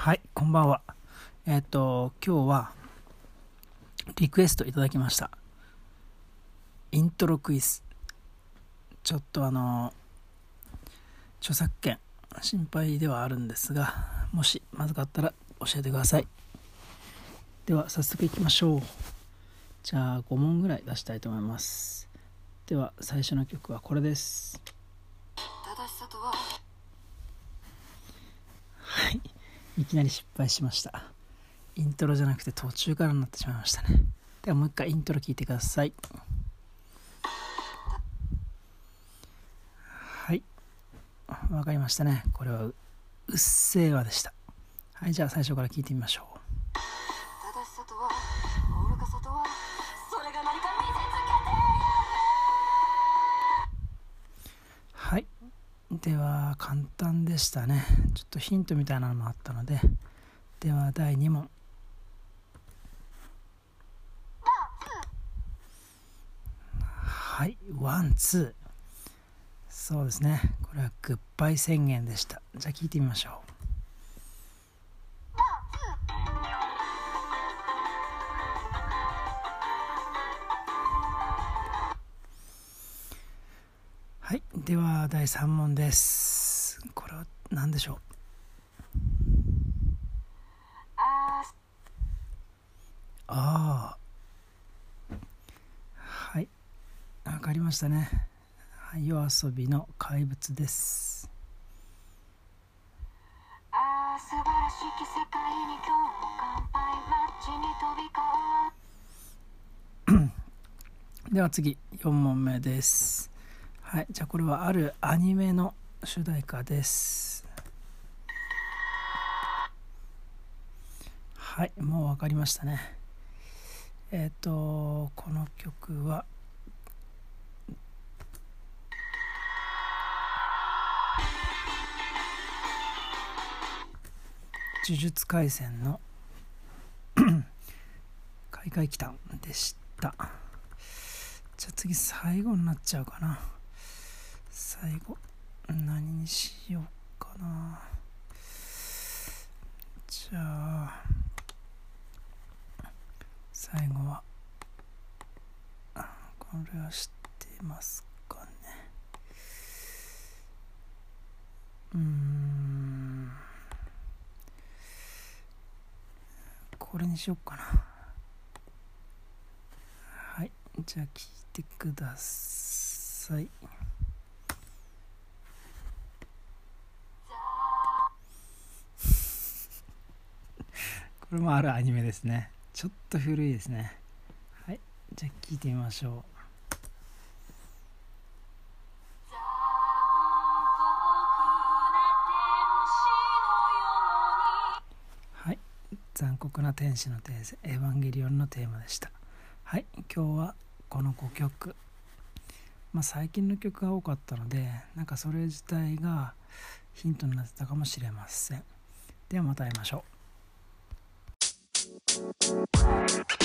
はい、こんばんは。えっ、と、今日は、リクエストいただきました。イントロクイズ。ちょっとあの、著作権、心配ではあるんですが、もしまずかったら教えてください。では、早速いきましょう。じゃあ、5問ぐらい出したいと思います。では、最初の曲はこれです。いきなり失敗しました。イントロじゃなくて途中からになってしまいましたね。ではもう一回イントロ聞いてください。はい。わかりましたね。これはううっせぇわでした。はい、じゃあ最初から聞いてみましょう。ては、簡単でしたね。ちょっとヒントみたいなのもあったので。では、第2問。はい。 one、two。そうですね。これはグッバイ宣言でした。じゃあ聞いてみましょう。はい。では、第3問です。これは何でしょう？あああ。はい。わかりましたね。はい。夜遊びの怪物です。あ素晴らしき世界に今日も乾杯街に飛び交うでは次、4問目です。はい。じゃあこれはあるアニメの主題歌です。はい。もうわかりましたね。えっ、と、この曲は、呪術廻戦の 開会期間でした。じゃあ次最後になっちゃうかな。最後、何にしようかな。じゃあ、最後は、これは知ってますかね。うん。これにしようかな。はい。じゃあ聞いてください。れもあるアニメですね。ちょっと古いですね。はい。じゃあ聞いてみましょう。はい。残酷な天使のテーゼ、エヴァンゲリオンのテーマでした。はい。今日はこの5曲。まあ最近の曲が多かったので、なんかそれ自体がヒントになってたかもしれません。ではまた会いましょう。Thank you.